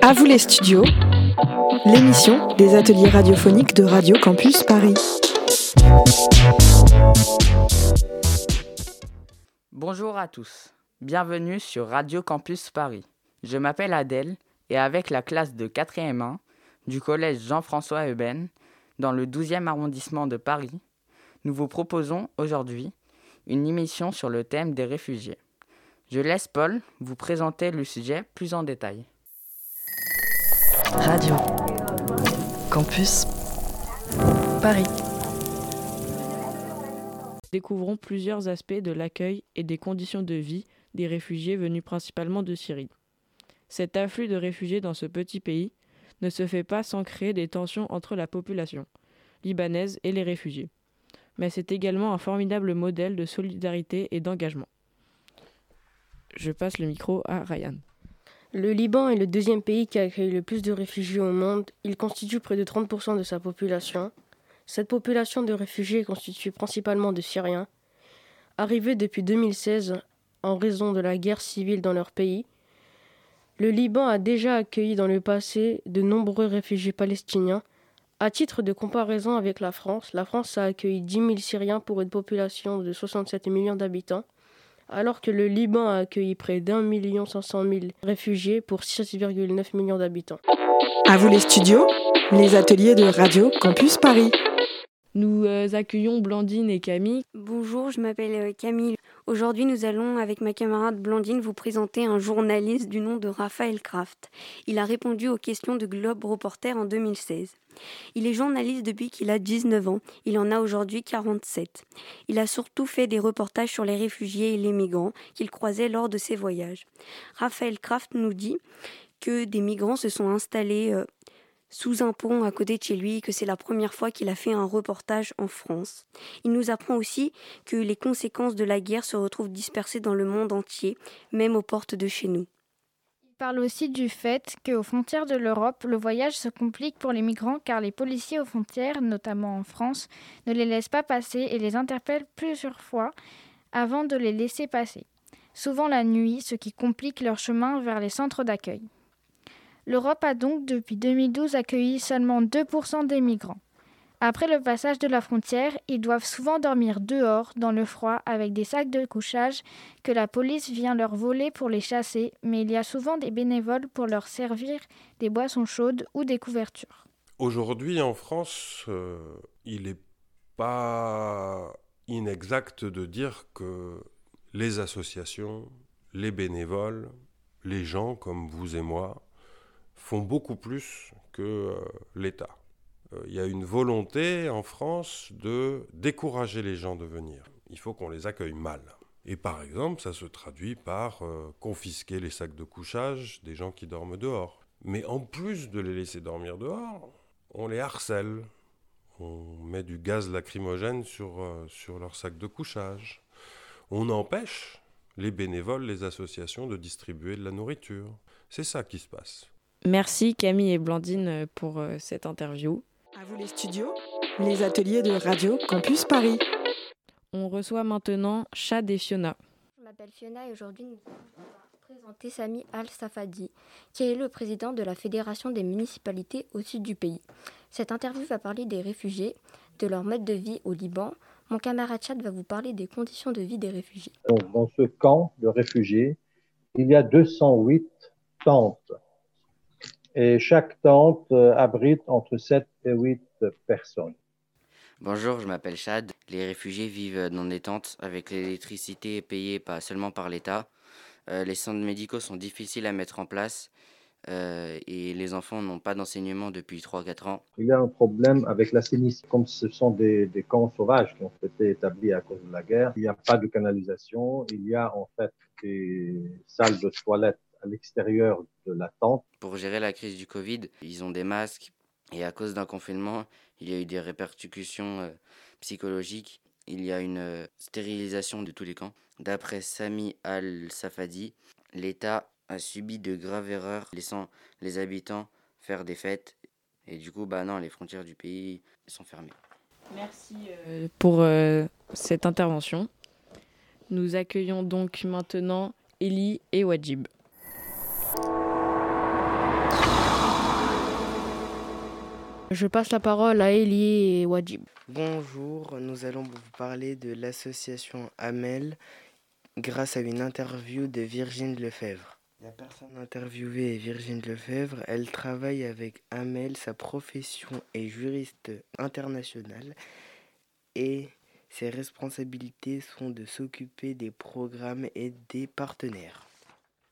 À vous les studios, l'émission des ateliers radiophoniques de Radio Campus Paris. Bonjour à tous, bienvenue sur Radio Campus Paris. Je m'appelle Adèle et avec la classe de 4e 1 du collège Jean-François Euben, dans le 12e arrondissement de Paris, nous vous proposons aujourd'hui une émission sur le thème des réfugiés. Je laisse Paul vous présenter le sujet plus en détail. Radio Campus Paris. Découvrons plusieurs aspects de l'accueil et des conditions de vie des réfugiés venus principalement de Syrie. Cet afflux de réfugiés dans ce petit pays ne se fait pas sans créer des tensions entre la population libanaise et les réfugiés mais c'est également un formidable modèle de solidarité et d'engagement. Je passe le micro à Ryan. Le Liban est le deuxième pays qui accueille le plus de réfugiés au monde. Il constitue près de 30% de sa population. Cette population de réfugiés est constituée principalement de Syriens. Arrivés depuis 2016 en raison de la guerre civile dans leur pays, le Liban a déjà accueilli dans le passé de nombreux réfugiés palestiniens à titre de comparaison avec la France, la France a accueilli 10 000 Syriens pour une population de 67 millions d'habitants, alors que le Liban a accueilli près d'un million 500 000 réfugiés pour 6,9 millions d'habitants. À vous les studios, les ateliers de Radio Campus Paris. Nous euh, accueillons Blandine et Camille. Bonjour, je m'appelle euh, Camille. Aujourd'hui, nous allons, avec ma camarade Blandine, vous présenter un journaliste du nom de Raphaël Kraft. Il a répondu aux questions de Globe Reporter en 2016. Il est journaliste depuis qu'il a 19 ans. Il en a aujourd'hui 47. Il a surtout fait des reportages sur les réfugiés et les migrants qu'il croisait lors de ses voyages. Raphaël Kraft nous dit que des migrants se sont installés euh, sous un pont à côté de chez lui que c'est la première fois qu'il a fait un reportage en France. Il nous apprend aussi que les conséquences de la guerre se retrouvent dispersées dans le monde entier, même aux portes de chez nous. Il parle aussi du fait qu'aux frontières de l'Europe, le voyage se complique pour les migrants car les policiers aux frontières, notamment en France, ne les laissent pas passer et les interpellent plusieurs fois avant de les laisser passer. Souvent la nuit, ce qui complique leur chemin vers les centres d'accueil. L'Europe a donc depuis 2012 accueilli seulement 2% des migrants. Après le passage de la frontière, ils doivent souvent dormir dehors, dans le froid, avec des sacs de couchage que la police vient leur voler pour les chasser, mais il y a souvent des bénévoles pour leur servir des boissons chaudes ou des couvertures. Aujourd'hui en France, euh, il n'est pas inexact de dire que les associations, les bénévoles, les gens comme vous et moi, font beaucoup plus que euh, l'État. Euh, il y a une volonté en France de décourager les gens de venir. Il faut qu'on les accueille mal. Et par exemple, ça se traduit par euh, confisquer les sacs de couchage des gens qui dorment dehors. Mais en plus de les laisser dormir dehors, on les harcèle. On met du gaz lacrymogène sur, sur leurs sacs de couchage. On empêche les bénévoles, les associations de distribuer de la nourriture. C'est ça qui se passe. Merci Camille et Blandine pour euh, cette interview. À vous les studios, les ateliers de Radio Campus Paris. On reçoit maintenant Chad et Fiona. Je m'appelle Fiona et aujourd'hui nous allons présenter Sami Al-Safadi, qui est le président de la Fédération des municipalités au sud du pays. Cette interview va parler des réfugiés, de leur mode de vie au Liban. Mon camarade Chad va vous parler des conditions de vie des réfugiés. dans ce camp de réfugiés, il y a 208 tentes et chaque tente euh, abrite entre 7 et 8 personnes. Bonjour, je m'appelle Chad. Les réfugiés vivent dans des tentes avec l'électricité payée pas seulement par l'État. Euh, les centres médicaux sont difficiles à mettre en place euh, et les enfants n'ont pas d'enseignement depuis 3-4 ans. Il y a un problème avec l'assainissement. Comme ce sont des, des, camps sauvages qui ont été établis à cause de la guerre, il n'y a pas de canalisation. Il y a en fait des salles de toilettes à l'extérieur de la tente. Pour gérer la crise du Covid, ils ont des masques et à cause d'un confinement, il y a eu des répercussions euh, psychologiques. Il y a une euh, stérilisation de tous les camps. D'après Sami Al-Safadi, l'État a subi de graves erreurs, laissant les habitants faire des fêtes. Et du coup, bah non, les frontières du pays sont fermées. Merci euh, pour cette intervention. Nous accueillons donc maintenant Elie et Wajib. Je passe la parole à Elie et Wajib. Bonjour, nous allons vous parler de l'association Amel grâce à une interview de Virginie Lefebvre. La personne interviewée est Virginie Lefebvre. Elle travaille avec Amel. Sa profession est juriste internationale et ses responsabilités sont de s'occuper des programmes et des partenaires.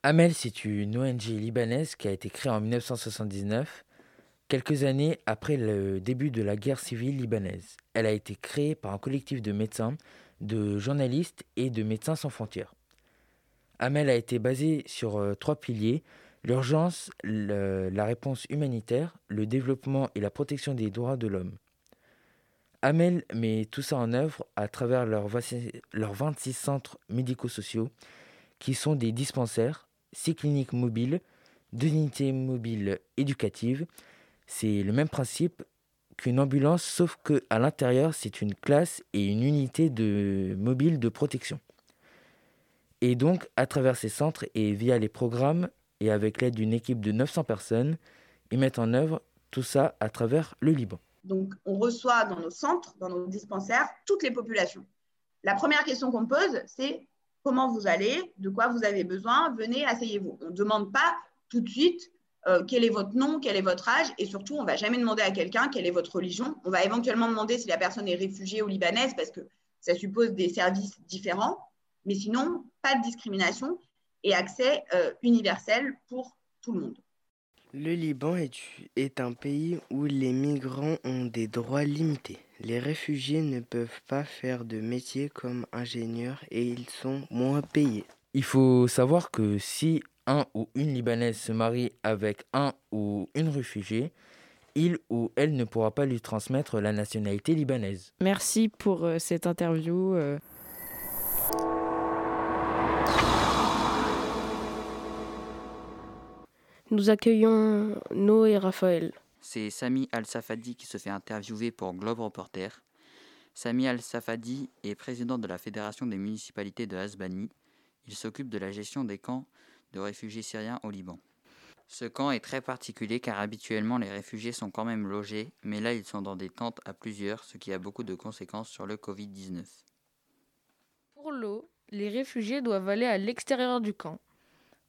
Amel, c'est une ONG libanaise qui a été créée en 1979 Quelques années après le début de la guerre civile libanaise, elle a été créée par un collectif de médecins, de journalistes et de médecins sans frontières. Amel a été basée sur euh, trois piliers, l'urgence, la réponse humanitaire, le développement et la protection des droits de l'homme. Amel met tout ça en œuvre à travers leurs 26 centres médico-sociaux qui sont des dispensaires, six cliniques mobiles, deux unités mobiles éducatives, c'est le même principe qu'une ambulance, sauf que à l'intérieur, c'est une classe et une unité de mobile de protection. Et donc, à travers ces centres et via les programmes et avec l'aide d'une équipe de 900 personnes, ils mettent en œuvre tout ça à travers le Liban. Donc, on reçoit dans nos centres, dans nos dispensaires, toutes les populations. La première question qu'on pose, c'est comment vous allez, de quoi vous avez besoin, venez, asseyez-vous. On ne demande pas tout de suite euh, quel est votre nom, quel est votre âge, et surtout, on ne va jamais demander à quelqu'un quelle est votre religion. On va éventuellement demander si la personne est réfugiée ou libanaise, parce que ça suppose des services différents, mais sinon, pas de discrimination et accès euh, universel pour tout le monde. Le Liban est, est un pays où les migrants ont des droits limités. Les réfugiés ne peuvent pas faire de métier comme ingénieur et ils sont moins payés. Il faut savoir que si un ou une Libanaise se marie avec un ou une réfugiée, il ou elle ne pourra pas lui transmettre la nationalité libanaise. Merci pour euh, cette interview. Euh. Nous accueillons Noé et Raphaël. C'est Sami Al-Safadi qui se fait interviewer pour Globe Reporter. Sami Al-Safadi est président de la Fédération des municipalités de Hasbani. Il s'occupe de la gestion des camps de réfugiés syriens au Liban. Ce camp est très particulier car habituellement les réfugiés sont quand même logés, mais là ils sont dans des tentes à plusieurs, ce qui a beaucoup de conséquences sur le Covid-19. Pour l'eau, les réfugiés doivent aller à l'extérieur du camp,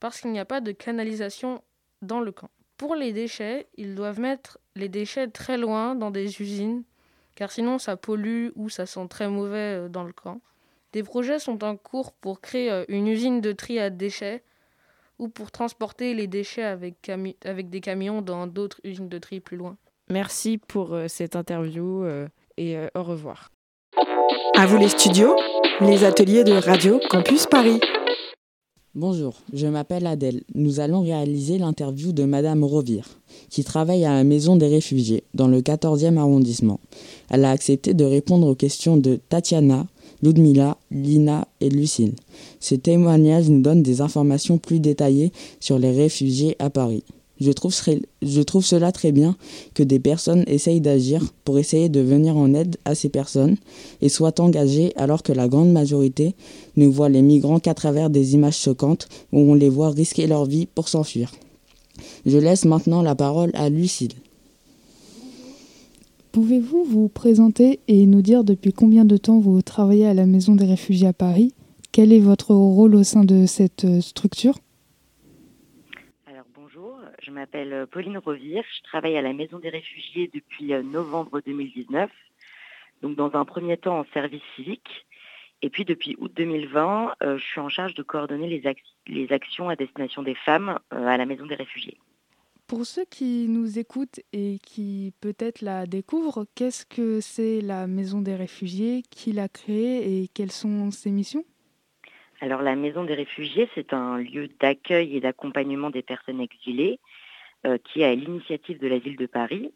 parce qu'il n'y a pas de canalisation dans le camp. Pour les déchets, ils doivent mettre les déchets très loin dans des usines, car sinon ça pollue ou ça sent très mauvais euh, dans le camp. Des projets sont en cours pour créer euh, une usine de tri à déchets ou pour transporter les déchets avec, avec des camions dans d'autres usines de tri plus loin. Merci pour euh, cette interview euh, et euh, au revoir. À vous les studios, les ateliers de Radio Campus Paris. Bonjour, je m'appelle Adèle. Nous allons réaliser l'interview de Madame Rovire, qui travaille à la Maison des réfugiés, dans le 14e arrondissement. Elle a accepté de répondre aux questions de Tatiana, Ludmila, Lina et Lucille. Ce témoignage nous donne des informations plus détaillées sur les réfugiés à Paris. Je trouve, je trouve, cela très bien que des personnes essayent d'agir pour essayer de venir en aide à ces personnes et soient engagées alors que la grande majorité ne voit les migrants qu'à travers des images choquantes où on les voit risquer leur vie pour s'enfuir. Je laisse maintenant la parole à Lucille. Pouvez-vous vous présenter et nous dire depuis combien de temps vous travaillez à la Maison des réfugiés à Paris? Quel est votre rôle au sein de cette euh, structure? Alors bonjour, je m'appelle euh, Pauline Rovire, je travaille à la Maison des réfugiés depuis euh, novembre 2019, donc dans un premier temps en service civique, et puis depuis août 2020, je suis en charge de coordonner les, les actions à destination des femmes à la Maison des réfugiés. Pour ceux qui nous écoutent et qui peut-être la découvrent, qu'est-ce que c'est la Maison des réfugiés Qui l'a créée et quelles sont ses missions? Alors la Maison des réfugiés, c'est un lieu d'accueil et d'accompagnement des personnes exilées euh, qui est l'initiative de la ville de Paris.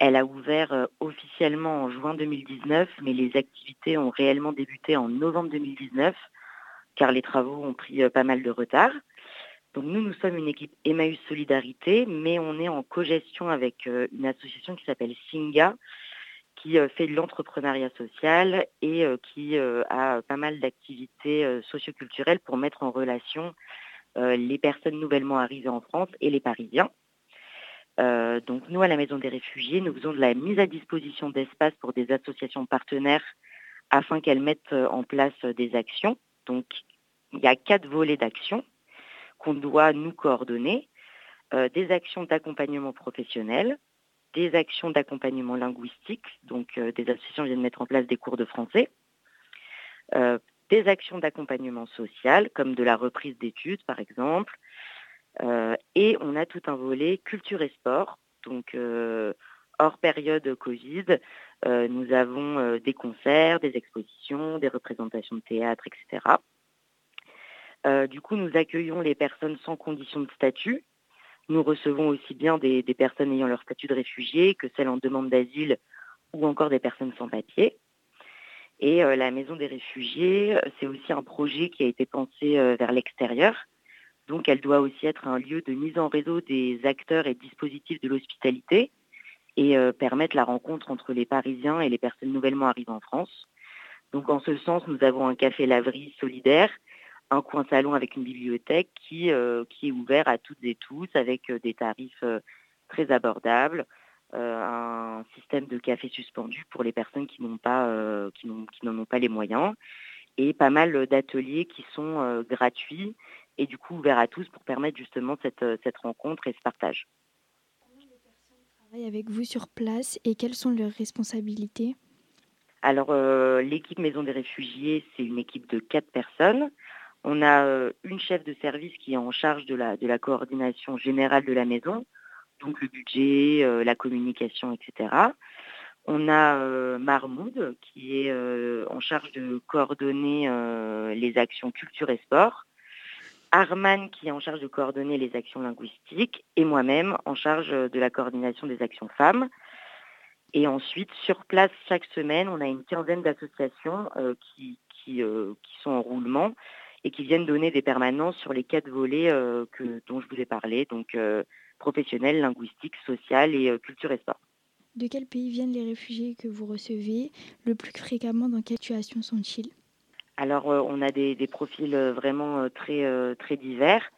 Elle a ouvert euh, officiellement en juin 2019, mais les activités ont réellement débuté en novembre 2019 car les travaux ont pris euh, pas mal de retard. Donc nous, nous sommes une équipe Emmaüs Solidarité, mais on est en co-gestion avec euh, une association qui s'appelle Singa, qui fait de l'entrepreneuriat social et qui a pas mal d'activités socioculturelles pour mettre en relation les personnes nouvellement arrivées en France et les Parisiens. donc nous, à la Maison des réfugiés, nous faisons de la mise à disposition d'espaces pour des associations partenaires afin qu'elles mettent en place des actions. Donc il y a quatre volets d'actions qu'on doit nous coordonner. des actions d'accompagnement professionnel, des actions d'accompagnement linguistique, donc euh, des associations viennent mettre en place des cours de français, euh, des actions d'accompagnement social, comme de la reprise d'études par exemple, euh, et on a tout un volet culture et sport, donc hors période Covid, nous avons des concerts, des expositions, des représentations de théâtre, etc. du coup, nous accueillons les personnes sans condition de statut, nous recevons aussi bien des, personnes ayant leur statut de réfugié que celles en demande d'asile ou encore des personnes sans papier. Et euh, la maison des réfugiés, euh, c'est aussi un projet qui a été pensé euh, vers l'extérieur. Donc elle doit aussi être un lieu de mise en réseau des acteurs et dispositifs de l'hospitalité et permettre la rencontre entre les Parisiens et les personnes nouvellement arrivées en France. Donc en ce sens, nous avons un café laverie solidaire un coin salon avec une bibliothèque qui, euh, qui est ouvert à toutes et tous avec euh, des tarifs euh, très abordables, un système de café suspendu pour les personnes qui n'ont pas qui n'en ont pas les moyens et pas mal d'ateliers qui sont gratuits et du coup ouverts à tous pour permettre justement cette, cette rencontre et ce partage. Combien de personnes travaillent avec vous sur place et quelles sont leurs responsabilités? Alors l'équipe Maison des réfugiés, c'est une équipe de quatre personnes. On a euh, une chef de service qui est en charge de la, coordination générale de la maison, donc le budget, euh, la communication, etc. On a euh, Marmoud qui est en charge de coordonner les actions culture et sport. Arman qui est en charge de coordonner les actions linguistiques et moi-même en charge de la coordination des actions femmes. Et ensuite, sur place, chaque semaine, on a une quinzaine d'associations qui, sont en roulement et qui viennent donner des permanences sur les quatre volets euh, que, dont je vous ai parlé, donc euh, professionnel, linguistique, social et euh, culture et sport. De quel pays viennent les réfugiés que vous recevez Le plus fréquemment, dans quelle situation sont-ils? Alors, on a des, profils vraiment très, très divers.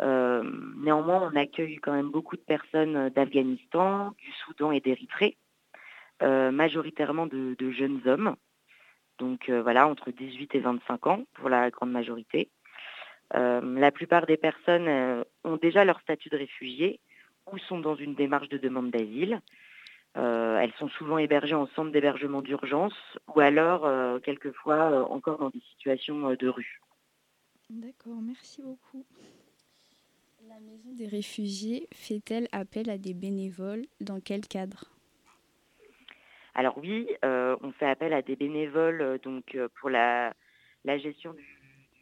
néanmoins, on accueille quand même beaucoup de personnes d'Afghanistan, du Soudan et d'Érythrée, majoritairement de, jeunes hommes. Donc euh, voilà, entre 18 et 25 ans pour la grande majorité. Euh, la plupart des personnes euh, ont déjà leur statut de réfugié ou sont dans une démarche de demande d'asile. elles sont souvent hébergées en centre d'hébergement d'urgence ou alors quelquefois encore dans des situations de rue. D'accord, merci beaucoup. La maison des réfugiés fait-elle appel à des bénévoles? Dans quel cadre? Alors oui, euh, on fait appel à des bénévoles euh, donc euh, pour la, gestion du,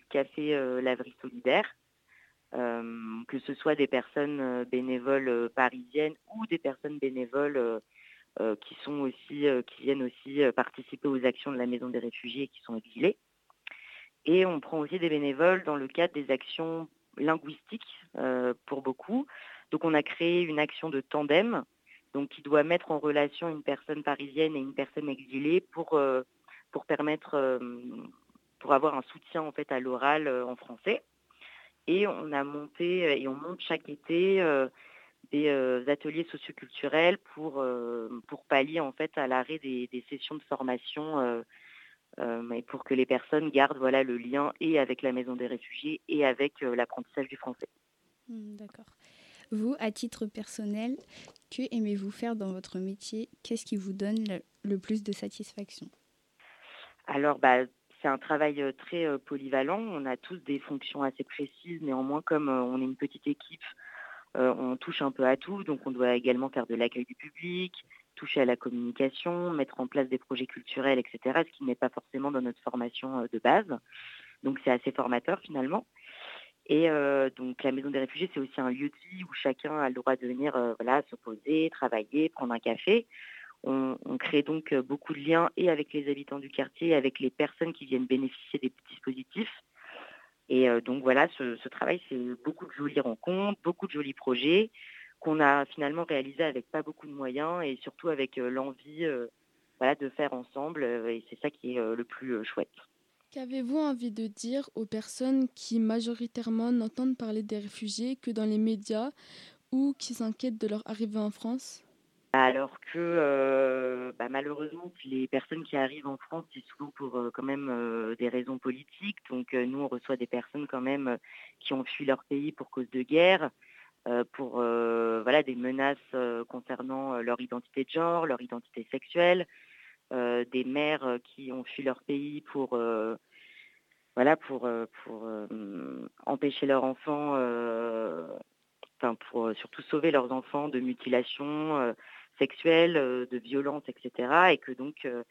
café Laverie Solidaire, que ce soit des personnes bénévoles parisiennes ou des personnes bénévoles qui viennent aussi participer aux actions de la Maison des réfugiés et qui sont exilés. Et on prend aussi des bénévoles dans le cadre des actions linguistiques pour beaucoup. Donc on a créé une action de tandem donc qui doit mettre en relation une personne parisienne et une personne exilée pour, euh, pour permettre, euh, pour avoir un soutien en fait à l'oral euh, en français. Et on a monté et on monte chaque été des ateliers socioculturels pour, pour pallier en fait à l'arrêt des, sessions de formation et pour que les personnes gardent voilà, le lien et avec la maison des réfugiés et avec l'apprentissage du français. Mmh, d'accord. Vous, à titre personnel, que aimez-vous faire dans votre métier? Qu'est-ce qui vous donne le, plus de satisfaction? Alors, bah, c'est un travail euh, très euh, polyvalent. On a tous des fonctions assez précises. Néanmoins, comme euh, on est une petite équipe, on touche un peu à tout. Donc, on doit également faire de l'accueil du public, toucher à la communication, mettre en place des projets culturels, etc., ce qui n'est pas forcément dans notre formation de base. Donc, c'est assez formateur finalement. Et euh, donc la maison des réfugiés, c'est aussi un lieu de vie où chacun a le droit de venir euh, voilà, se poser, travailler, prendre un café. On, crée donc euh, beaucoup de liens et avec les habitants du quartier, et avec les personnes qui viennent bénéficier des dispositifs. Et donc voilà, ce, travail, c'est beaucoup de jolies rencontres, beaucoup de jolis projets qu'on a finalement réalisés avec pas beaucoup de moyens et surtout avec l'envie de faire ensemble. et c'est ça qui est le plus chouette. Qu'avez-vous envie de dire aux personnes qui majoritairement n'entendent parler des réfugiés que dans les médias ou qui s'inquiètent de leur arrivée en France? Alors que euh, bah, malheureusement, les personnes qui arrivent en France, c'est souvent pour euh, quand même euh, des raisons politiques. Donc nous, on reçoit des personnes quand même qui ont fui leur pays pour cause de guerre, pour voilà, des menaces concernant leur identité de genre, leur identité sexuelle, des mères qui ont fui leur pays pour voilà, pour, pour empêcher leurs enfants, enfin pour surtout sauver leurs enfants de mutilations sexuelles, euh, de violence, etc. Et que donc euh,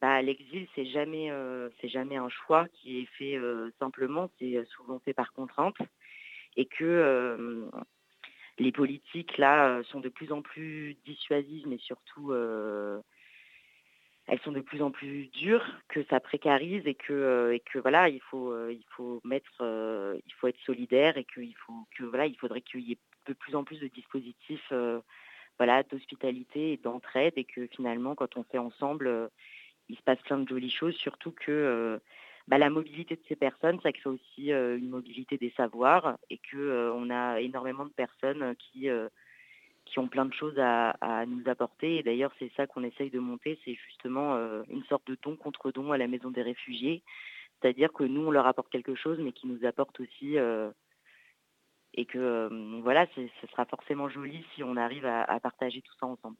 bah, l'exil, c'est jamais, euh, jamais un choix qui est fait simplement, c'est souvent fait par contrainte. Et que les politiques, là, sont de plus en plus dissuasives, mais surtout, elles sont de plus en plus dures, que ça précarise et que, et que voilà, il faut, il faut mettre, il faut être solidaire et qu'il faut que voilà, il faudrait qu'il y ait de plus en plus de dispositifs voilà, d'hospitalité et d'entraide et que finalement, quand on fait ensemble, euh, il se passe plein de jolies choses, surtout que euh, bah, la mobilité de ces personnes, ça crée aussi euh, une mobilité des savoirs et qu'on a énormément de personnes qui, qui ont plein de choses à, à nous apporter. Et d'ailleurs, c'est ça qu'on essaye de monter, c'est justement une sorte de don contre don à la maison des réfugiés. C'est-à-dire que nous, on leur apporte quelque chose, mais qui nous apporte aussi et que euh, voilà, ce sera forcément joli si on arrive à, partager tout ça ensemble.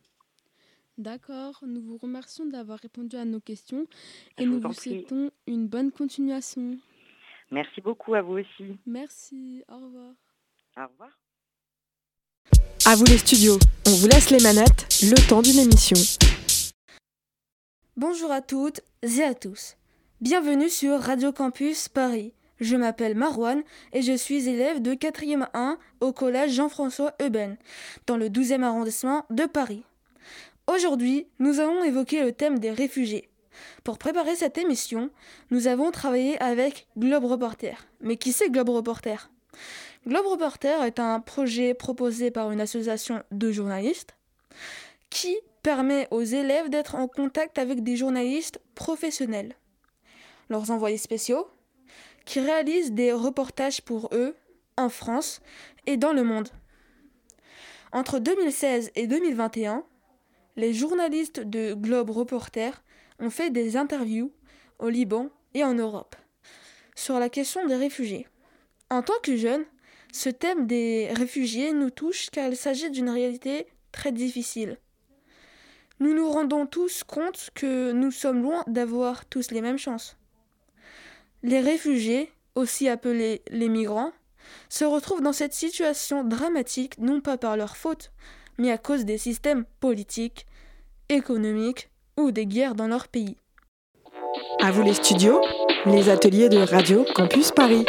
D'accord, nous vous remercions d'avoir répondu à nos questions et nous vous souhaitons une bonne continuation. Merci beaucoup à vous aussi. Merci, au revoir. Au revoir. À vous les studios, on vous laisse les manettes, le temps d'une émission. Bonjour à toutes et à tous. Bienvenue sur Radio Campus Paris. Je m'appelle Marouane et je suis élève de 4e 1 au collège Jean-François Euben, dans le 12e arrondissement de Paris. Aujourd'hui, nous allons évoquer le thème des réfugiés. Pour préparer cette émission, nous avons travaillé avec Globe Reporter. Mais qui c'est Globe Reporter? Globe Reporter est un projet proposé par une association de journalistes qui permet aux élèves d'être en contact avec des journalistes professionnels. Leurs envoyés spéciaux, qui réalisent des reportages pour eux en France et dans le monde. Entre 2016 et 2021, les journalistes de Globe Reporter ont fait des interviews au Liban et en Europe sur la question des réfugiés. En tant que jeunes, ce thème des réfugiés nous touche car il s'agit d'une réalité très difficile. Nous nous rendons tous compte que nous sommes loin d'avoir tous les mêmes chances. Les réfugiés, aussi appelés les migrants, se retrouvent dans cette situation dramatique non pas par leur faute, mais à cause des systèmes politiques, économiques ou des guerres dans leur pays. À vous les studios, les ateliers de Radio Campus Paris.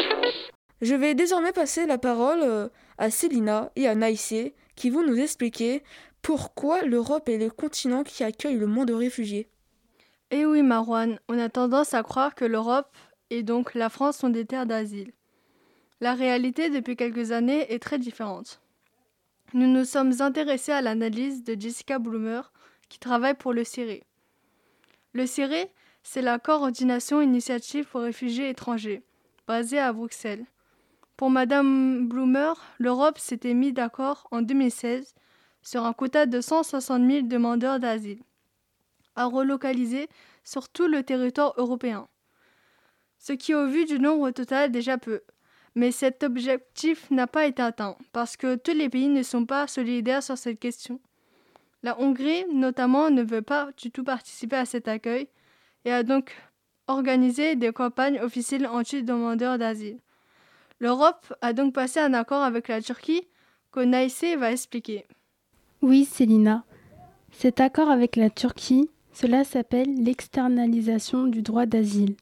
Je vais désormais passer la parole euh, à Célina et à Naïsé qui vont nous expliquer pourquoi l'Europe est le continent qui accueille le monde de réfugiés. Eh oui, Marouane, on a tendance à croire que l'Europe et donc la France sont des terres d'asile. La réalité depuis quelques années est très différente. Nous nous sommes intéressés à l'analyse de Jessica Bloomer qui travaille pour le CIRE. Le CIRE, c'est la coordination initiative pour réfugiés étrangers, basée à Bruxelles. Pour Madame Bloomer, l'Europe s'était mise d'accord en 2016 sur un quota de 160 000 demandeurs d'asile, à relocaliser sur tout le territoire européen ce qui au vu du nombre total déjà peu. Mais cet objectif n'a pas été atteint, parce que tous les pays ne sont pas solidaires sur cette question. La Hongrie, notamment, ne veut pas du tout participer à cet accueil et a donc organisé des campagnes officielles anti-demandeurs d'asile. L'Europe a donc passé un accord avec la Turquie que Naïsé va expliquer. Oui, Célina. Cet accord avec la Turquie, cela s'appelle l'externalisation du droit d'asile.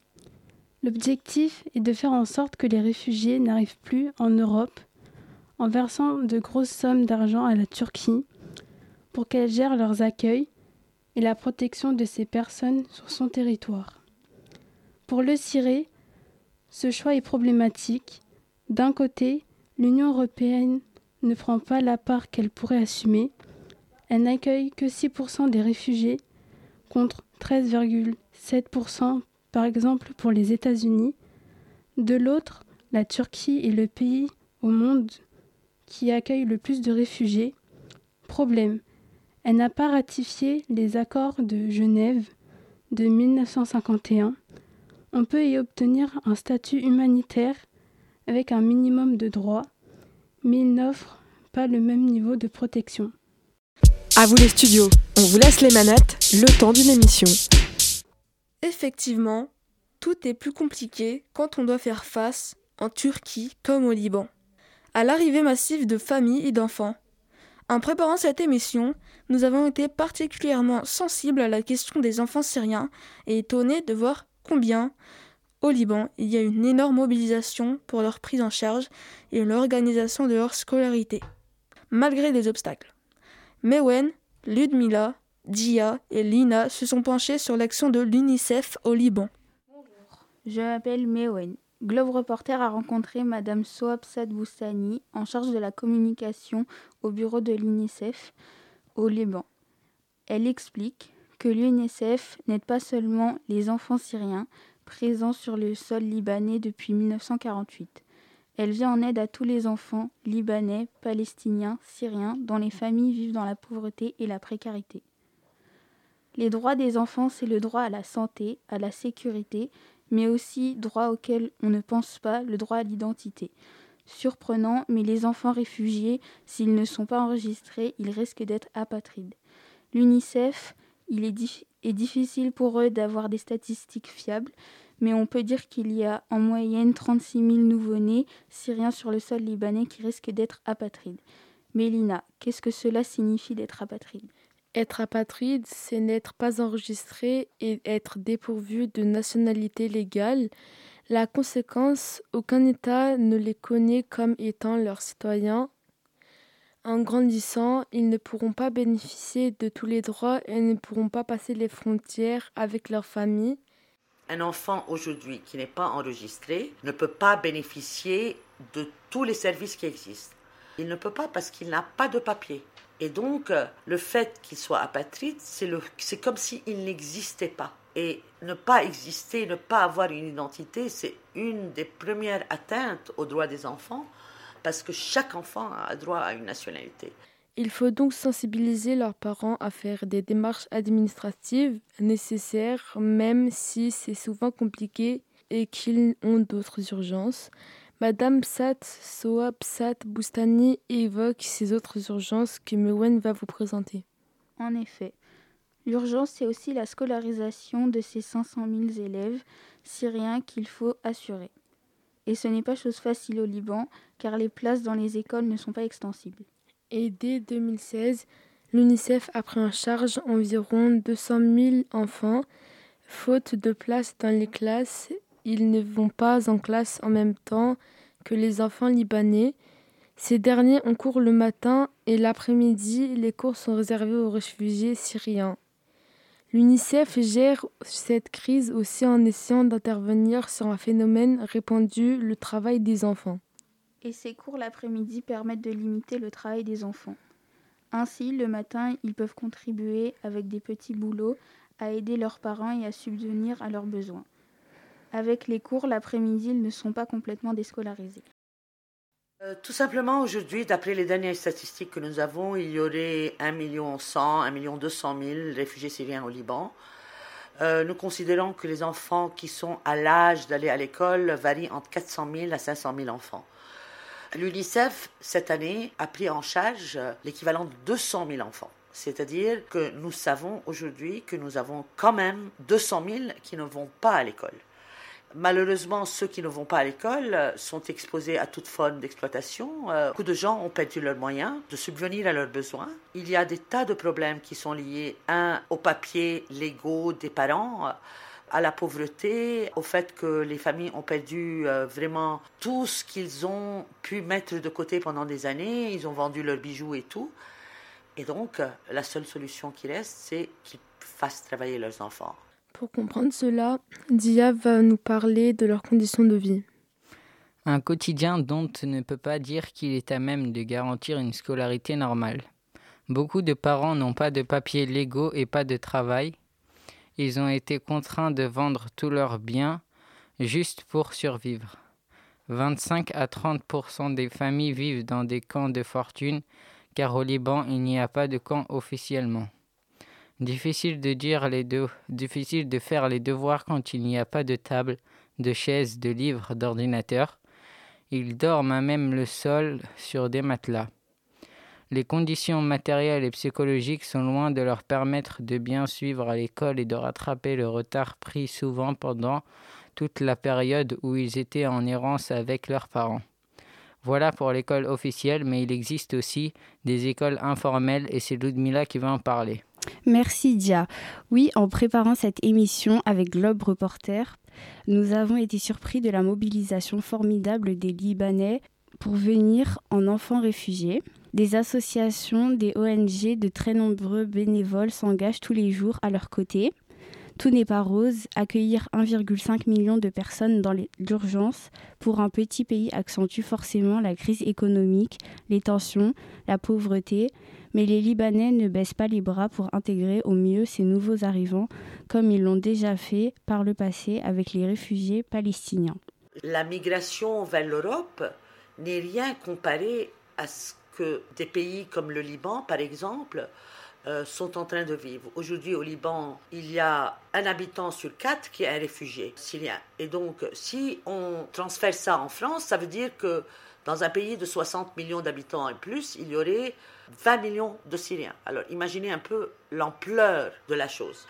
L'objectif est de faire en sorte que les réfugiés n'arrivent plus en Europe en versant de grosses sommes d'argent à la Turquie pour qu'elle gère leurs accueils et la protection de ces personnes sur son territoire. Pour le CIRE, ce choix est problématique. D'un côté, l'Union européenne ne prend pas la part qu'elle pourrait assumer. Elle n'accueille que 6% des réfugiés contre 13,7% par exemple pour les États-Unis. De l'autre, la Turquie est le pays au monde qui accueille le plus de réfugiés. Problème, elle n'a pas ratifié les accords de Genève de 1951. On peut y obtenir un statut humanitaire avec un minimum de droits, mais il n'offre pas le même niveau de protection. À vous les studios, on vous laisse les manettes, le temps d'une émission. Effectivement, tout est plus compliqué quand on doit faire face, en Turquie comme au Liban, à l'arrivée massive de familles et d'enfants. En préparant cette émission, nous avons été particulièrement sensibles à la question des enfants syriens et étonnés de voir combien, au Liban, il y a une énorme mobilisation pour leur prise en charge et l'organisation de leur scolarité, malgré des obstacles. Mewen, Ludmila, Dia et Lina se sont penchés sur l'action de l'UNICEF au Liban. Je m'appelle Mewen. Globe Reporter a rencontré Madame Soab Sadboussani, en charge de la communication au bureau de l'UNICEF au Liban. Elle explique que l'UNICEF n'aide pas seulement les enfants syriens présents sur le sol libanais depuis 1948. Elle vient en aide à tous les enfants libanais, palestiniens, syriens, dont les familles vivent dans la pauvreté et la précarité. Les droits des enfants, c'est le droit à la santé, à la sécurité, mais aussi droit auquel on ne pense pas, le droit à l'identité. Surprenant, mais les enfants réfugiés, s'ils ne sont pas enregistrés, ils risquent d'être apatrides. L'UNICEF, il est, est difficile pour eux d'avoir des statistiques fiables, mais on peut dire qu'il y a en moyenne 36 000 nouveau-nés syriens sur le sol libanais qui risquent d'être apatrides. Mélina, qu'est-ce que cela signifie d'être apatride? Être apatride, c'est n'être pas enregistré et être dépourvu de nationalité légale. La conséquence, aucun État ne les connaît comme étant leurs citoyens. En grandissant, ils ne pourront pas bénéficier de tous les droits et ne pourront pas passer les frontières avec leur famille un enfant aujourd'hui qui n'est pas enregistré ne peut pas bénéficier de tous les services qui existent. Il ne peut pas parce qu'il n'a pas de papier. Et donc, euh, le fait qu'il soit apatride, c'est comme s'il n'existait pas. Et ne pas exister, ne pas avoir une identité, c'est une des premières atteintes aux droits des enfants, parce que chaque enfant a droit à une nationalité. Il faut donc sensibiliser leurs parents à faire des démarches administratives nécessaires, même si c'est souvent compliqué et qu'ils ont d'autres urgences. Madame Sat Soab Sat Boustani évoque ces autres urgences que Mewen va vous présenter. En effet, l'urgence c'est aussi la scolarisation de ces 500 000 élèves syriens qu'il faut assurer. Et ce n'est pas chose facile au Liban, car les places dans les écoles ne sont pas extensibles et dès 2016, l'UNICEF a pris en charge environ 200 000 enfants. Faute de place dans les classes, ils ne vont pas en classe en même temps que les enfants libanais. Ces derniers ont cours le matin et l'après-midi, les cours sont réservés aux réfugiés syriens. L'UNICEF gère cette crise aussi en essayant d'intervenir sur un phénomène répandu, le travail des enfants et ces cours l'après-midi permettent de limiter le travail des enfants. Ainsi, le matin, ils peuvent contribuer avec des petits boulots à aider leurs parents et à subvenir à leurs besoins. Avec les cours l'après-midi, ils ne sont pas complètement déscolarisés. Euh, tout simplement, aujourd'hui, d'après les dernières statistiques que nous avons, il y aurait 1 million 100, 1 million 200 000 réfugiés syriens au Liban. Euh, nous considérons que les enfants qui sont à l'âge d'aller à l'école varient entre 400 000 à 500 000 enfants. L'UNICEF, cette année, a pris en charge l'équivalent de 200 000 enfants. C'est-à-dire que nous savons aujourd'hui que nous avons quand même 200 000 qui ne vont pas à l'école. Malheureusement, ceux qui ne vont pas à l'école sont exposés à toute forme d'exploitation. Euh, beaucoup de gens ont perdu leurs moyens de subvenir à leurs besoins. Il y a des tas de problèmes qui sont liés, un, aux papiers légaux des parents à la pauvreté, au fait que les familles ont perdu euh, vraiment tout ce qu'ils ont pu mettre de côté pendant des années. Ils ont vendu leurs bijoux et tout. Et donc, euh, la seule solution qui reste, c'est qu'ils fassent travailler leurs enfants. Pour comprendre cela, Dia va nous parler de leurs conditions de vie. Un quotidien dont on ne peut pas dire qu'il est à même de garantir une scolarité normale. Beaucoup de parents n'ont pas de papiers légaux et pas de travail, Ils ont été contraints de vendre tous leurs biens juste pour survivre. 25 à 30% des familles vivent dans des camps de fortune, car au Liban, il n'y a pas de camp officiellement. Difficile de, dire les deux, difficile de faire les devoirs quand il n'y a pas de table, de chaises, de livres, d'ordinateur. Ils dorment à même le sol sur des matelas. Les conditions matérielles et psychologiques sont loin de leur permettre de bien suivre à l'école et de rattraper le retard pris souvent pendant toute la période où ils étaient en errance avec leurs parents. Voilà pour l'école officielle, mais il existe aussi des écoles informelles et c'est Ludmila qui va en parler. Merci Dia. Oui, en préparant cette émission avec Globe Reporter, nous avons été surpris de la mobilisation formidable des Libanais pour venir en enfants réfugiés. Des associations, des ONG, de très nombreux bénévoles s'engagent tous les jours à leur côté. Tout n'est pas rose. Accueillir 1,5 million de personnes dans l'urgence pour un petit pays accentue forcément la crise économique, les tensions, la pauvreté. Mais les Libanais ne baissent pas les bras pour intégrer au mieux ces nouveaux arrivants, comme ils l'ont déjà fait par le passé avec les réfugiés palestiniens. La migration vers l'Europe n'est rien comparé à ce que des pays comme le Liban, par exemple, euh, sont en train de vivre. Aujourd'hui, au Liban, il y a un habitant sur quatre qui est un réfugié syrien. Et donc, si on transfère ça en France, ça veut dire que dans un pays de 60 millions d'habitants et plus, il y aurait 20 millions de Syriens. Alors, imaginez un peu l'ampleur de la chose.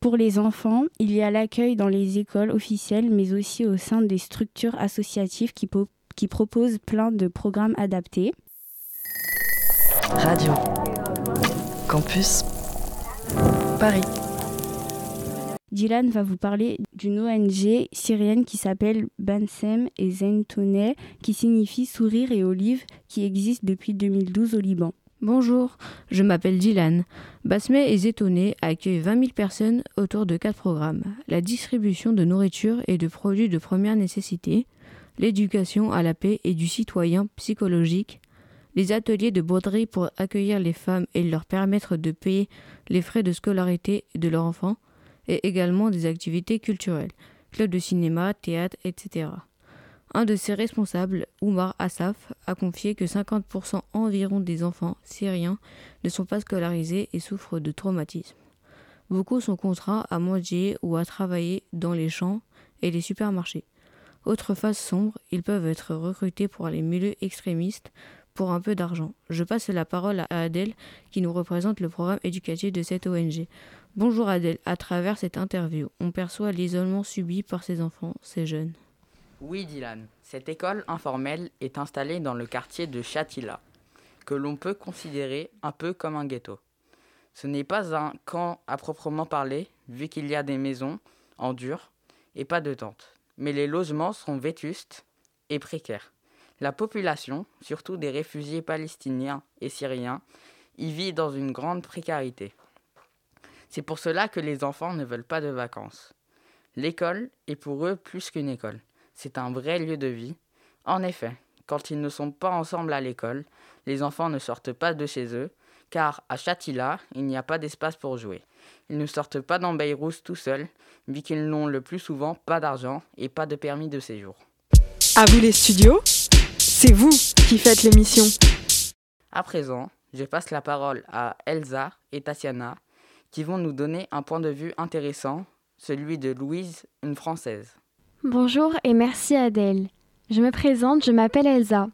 Pour les enfants, il y a l'accueil dans les écoles officielles, mais aussi au sein des structures associatives qui, qui proposent plein de programmes adaptés. Radio. Campus Paris. Dylan va vous parler d'une ONG syrienne qui s'appelle Bansem et Zentone, qui signifie sourire et olive, qui existe depuis 2012 au Liban. Bonjour, je m'appelle Dylan. Basmet et Zétoné accueillent 20 000 personnes autour de quatre programmes. La distribution de nourriture et de produits de première nécessité, l'éducation à la paix et du citoyen psychologique, les ateliers de broderie pour accueillir les femmes et leur permettre de payer les frais de scolarité de leurs enfants, et également des activités culturelles, clubs de cinéma, théâtre, etc. Un de ses responsables, Oumar Assaf, a confié que 50% environ des enfants syriens ne sont pas scolarisés et souffrent de traumatisme. Beaucoup sont contraints à manger ou à travailler dans les champs et les supermarchés. Autre face sombre, ils peuvent être recrutés pour les milieux extrémistes pour un peu d'argent. Je passe la parole à Adèle qui nous représente le programme éducatif de cette ONG. Bonjour Adèle, à travers cette interview, on perçoit l'isolement subi par ces enfants, ces jeunes. Oui Dylan, cette école informelle est installée dans le quartier de Chatila, que l'on peut considérer un peu comme un ghetto. Ce n'est pas un camp à proprement parler, vu qu'il y a des maisons en dur et pas de tentes, mais les logements sont vétustes et précaires. La population, surtout des réfugiés palestiniens et syriens, y vit dans une grande précarité. C'est pour cela que les enfants ne veulent pas de vacances. L'école est pour eux plus qu'une école. C'est un vrai lieu de vie. En effet, quand ils ne sont pas ensemble à l'école, les enfants ne sortent pas de chez eux, car à Chatila, il n'y a pas d'espace pour jouer. Ils ne sortent pas dans Beyrouth tout seuls, vu qu'ils n'ont le plus souvent pas d'argent et pas de permis de séjour. À vous les studios c'est vous qui faites l'émission. À présent, je passe la parole à Elsa et Tatiana qui vont nous donner un point de vue intéressant, celui de Louise, une Française. Bonjour et merci Adèle. Je me présente, je m'appelle Elsa.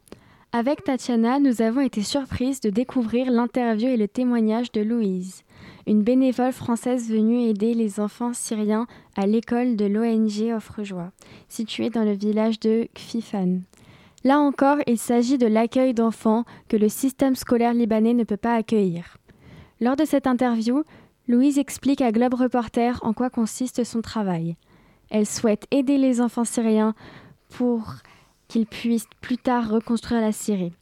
Avec Tatiana, nous avons été surprises de découvrir l'interview et le témoignage de Louise, une bénévole française venue aider les enfants syriens à l'école de l'ONG Offre-Joie, située dans le village de Kfifan. Là encore, il s'agit de l'accueil d'enfants que le système scolaire libanais ne peut pas accueillir. Lors de cette interview, Louise explique à Globe Reporter en quoi consiste son travail. Elle souhaite aider les enfants syriens pour qu'ils puissent plus tard reconstruire la Syrie.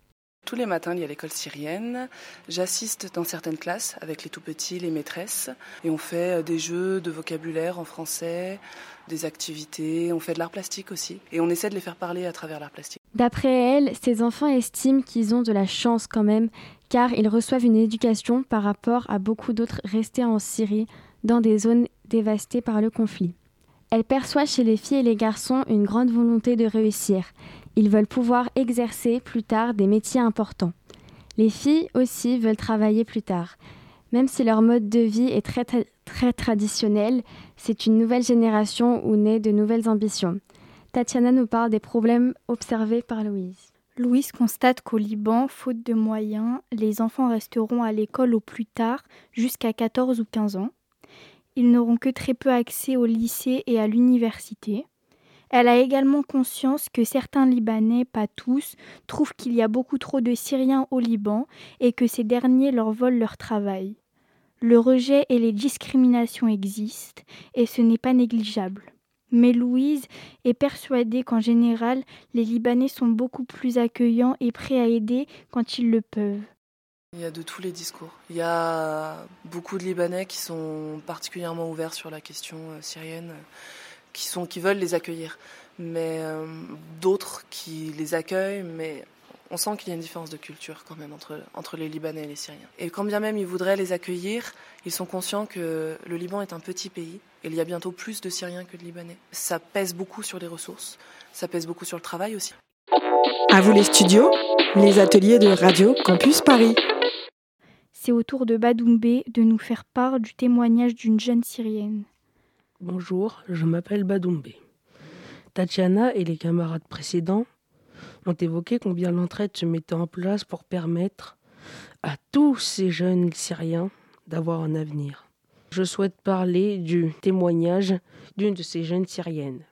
Tous les matins, il y a l'école syrienne. J'assiste dans certaines classes avec les tout petits, les maîtresses. Et on fait euh, des jeux de vocabulaire en français, des activités. On fait de l'art plastique aussi. Et on essaie de les faire parler à travers l'art plastique. D'après elle, ces enfants estiment qu'ils ont de la chance quand même, car ils reçoivent une éducation par rapport à beaucoup d'autres restés en Syrie, dans des zones dévastées par le conflit. Elle perçoit chez les filles et les garçons une grande volonté de réussir. Ils veulent pouvoir exercer plus tard des métiers importants. Les filles aussi veulent travailler plus tard. Même si leur mode de vie est très, très traditionnel, c'est une nouvelle génération où naît de nouvelles ambitions. Tatiana nous parle des problèmes observés par Louise. Louise constate qu'au Liban, faute de moyens, les enfants resteront à l'école au plus tard, jusqu'à 14 ou 15 ans. Ils n'auront que très peu accès au lycée et à l'université. Elle a également conscience que certains Libanais, pas tous, trouvent qu'il y a beaucoup trop de Syriens au Liban et que ces derniers leur volent leur travail. Le rejet et les discriminations existent et ce n'est pas négligeable. Mais Louise est persuadée qu'en général, les Libanais sont beaucoup plus accueillants et prêts à aider quand ils le peuvent. Il y a de tous les discours. Il y a beaucoup de Libanais qui sont particulièrement ouverts sur la question euh, syrienne, qui, sont, qui veulent les accueillir. Mais euh, d'autres qui les accueillent, mais on sent qu'il y a une différence de culture quand même entre, entre les Libanais et les Syriens. Et quand bien même ils voudraient les accueillir, ils sont conscients que le Liban est un petit pays et il y a bientôt plus de Syriens que de Libanais. Ça pèse beaucoup sur les ressources, ça pèse beaucoup sur le travail aussi. À vous les studios, les ateliers de Radio Campus Paris. C'est au tour de Badoumbé de nous faire part du témoignage d'une jeune Syrienne. Bonjour, je m'appelle Badoumbé. Tatiana et les camarades précédents ont évoqué combien l'entraide se mettait en place pour permettre à tous ces jeunes Syriens d'avoir un avenir. Je souhaite parler du témoignage d'une de ces jeunes Syriennes.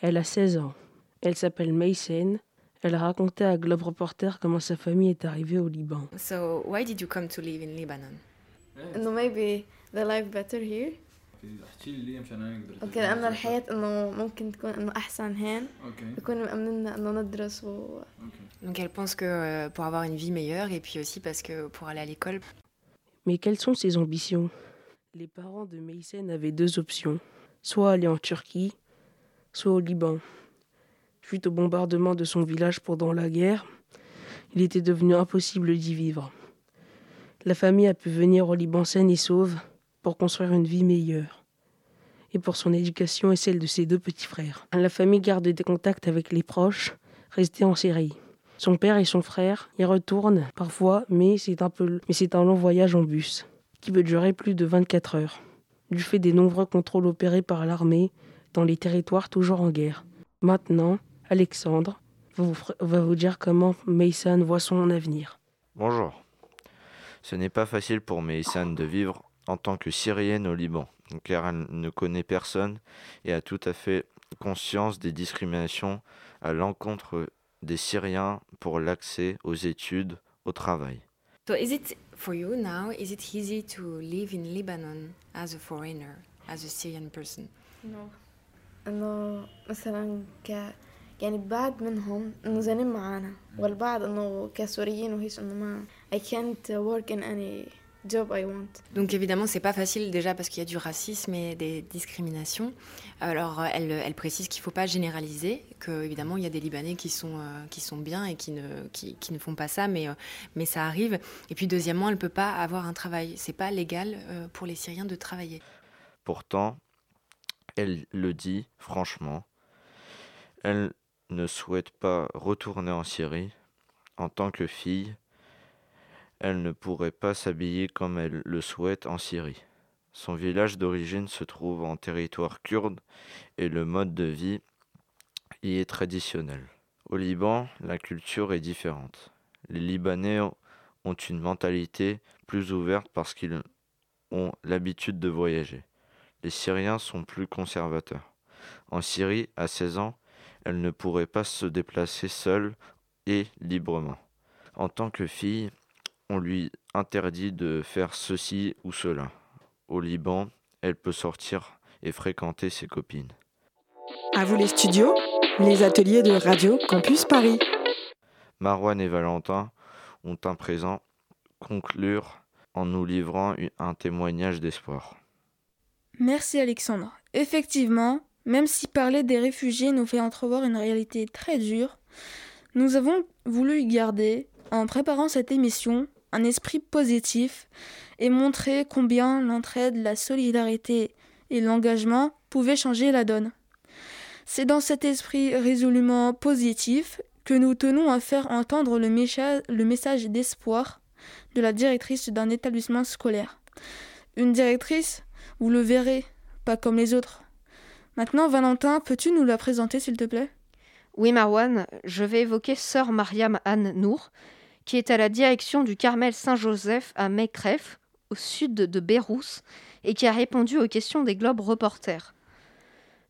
Elle a 16 ans. Elle s'appelle Maysen. Elle a raconté à Globe Reporter comment sa famille est arrivée au Liban. So, why did you come to live in Lebanon? No, maybe the life better here. احكي لي ليه مشان انا اقدر اوكي لانه الحياة انه ممكن تكون انه احسن هين اوكي بيكونوا مأمننا انه ندرس و Donc elle pense que euh, pour avoir une vie meilleure et puis aussi parce que pour aller à l'école. Mais quelles sont ses ambitions Les parents de Meysen avaient deux options, soit aller en Turquie, soit au Liban. Suite au bombardement de son village pendant la guerre, il était devenu impossible d'y vivre. La famille a pu venir au Liban saine et sauve pour construire une vie meilleure et pour son éducation et celle de ses deux petits frères. La famille garde des contacts avec les proches restés en Syrie. Son père et son frère y retournent parfois, mais c'est un, peu, mais c'est un long voyage en bus qui peut durer plus de 24 heures, du fait des nombreux contrôles opérés par l'armée dans les territoires toujours en guerre. Maintenant, Alexandre va vous dire comment Maysan voit son avenir. Bonjour. Ce n'est pas facile pour Maysan de vivre en tant que Syrienne au Liban, car elle ne connaît personne et a tout à fait conscience des discriminations à l'encontre des Syriens pour l'accès aux études, au travail. So is it for you now? Is it easy to live in Lebanon as a foreigner, as a Syrian person? انه انه مثلا ك يعني بعد منهم انه زين معانا والبعض انه كسوريين وهيك انه ما I can't work in any job I want. Donc évidemment, c'est pas facile déjà parce qu'il y a du racisme et des discriminations. Alors euh, elle, elle précise qu'il faut pas généraliser, que évidemment il y a des Libanais qui sont euh, qui sont bien et qui ne qui, qui ne font pas ça, mais euh, mais ça arrive. Et puis deuxièmement, elle peut pas avoir un travail. C'est pas légal euh, pour les Syriens de travailler. Pourtant, elle le dit franchement, elle ne souhaite pas retourner en Syrie en tant que fille. Elle ne pourrait pas s'habiller comme elle le souhaite en Syrie. Son village d'origine se trouve en territoire kurde et le mode de vie y est traditionnel. Au Liban, la culture est différente. Les Libanais ont une mentalité plus ouverte parce qu'ils ont l'habitude de voyager. Les Syriens sont plus conservateurs. En Syrie, à 16 ans, elle ne pourrait pas se déplacer seule et librement. En tant que fille, on lui interdit de faire ceci ou cela. Au Liban, elle peut sortir et fréquenter ses copines. À vous les studios, les ateliers de Radio Campus Paris. Marwan et Valentin ont un présent conclure en nous livrant un témoignage d'espoir. Merci Alexandre. Effectivement, même si parler des réfugiés nous fait entrevoir une réalité très dure, nous avons voulu y garder, en préparant cette émission, un esprit positif et montrer combien l'entraide, la solidarité et l'engagement pouvaient changer la donne. C'est dans cet esprit résolument positif que nous tenons à faire entendre le, message d'espoir de la directrice d'un établissement scolaire. Une directrice, vous le verrez, pas comme les autres. Maintenant, Valentin, peux-tu nous la présenter, s'il te plaît? Oui, Marwan, je vais évoquer sœur Mariam Anne Nour, qui est à la direction du Carmel Saint-Joseph à Mekref, au sud de Beyrouth, et qui a répondu aux questions des Globes reporters.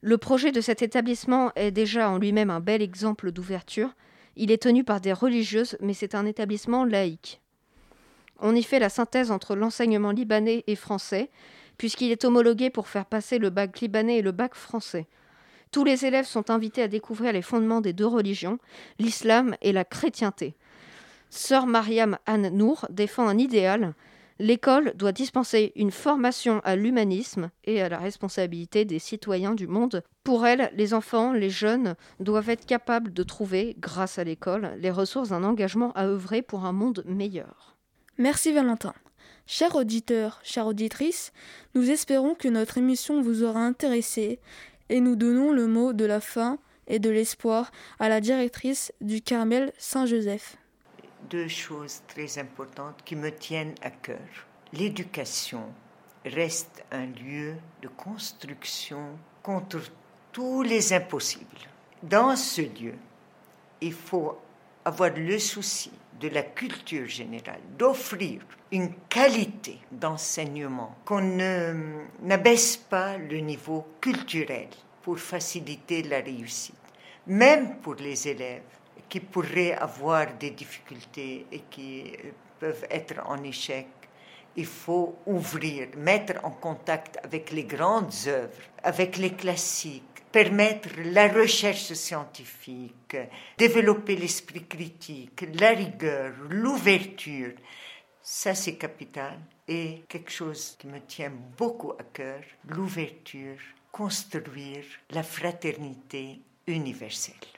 Le projet de cet établissement est déjà en lui-même un bel exemple d'ouverture. Il est tenu par des religieuses, mais c'est un établissement laïque. On y fait la synthèse entre l'enseignement libanais et français, puisqu'il est homologué pour faire passer le bac libanais et le bac français. Tous les élèves sont invités à découvrir les fondements des deux religions, l'islam et la chrétienté. Sœur Mariam Anne Nour défend un idéal. L'école doit dispenser une formation à l'humanisme et à la responsabilité des citoyens du monde. Pour elle, les enfants, les jeunes doivent être capables de trouver, grâce à l'école, les ressources d'un engagement à œuvrer pour un monde meilleur. Merci Valentin. Chers auditeurs, chères auditrices, nous espérons que notre émission vous aura intéressé et nous donnons le mot de la fin et de l'espoir à la directrice du Carmel Saint-Joseph. Deux choses très importantes qui me tiennent à cœur. L'éducation reste un lieu de construction contre tous les impossibles. Dans ce lieu, il faut avoir le souci de la culture générale, d'offrir une qualité d'enseignement, qu'on n'abaisse pas le niveau culturel pour faciliter la réussite, même pour les élèves qui pourraient avoir des difficultés et qui peuvent être en échec. Il faut ouvrir, mettre en contact avec les grandes œuvres, avec les classiques, permettre la recherche scientifique, développer l'esprit critique, la rigueur, l'ouverture. Ça, c'est capital. Et quelque chose qui me tient beaucoup à cœur, l'ouverture, construire la fraternité universelle.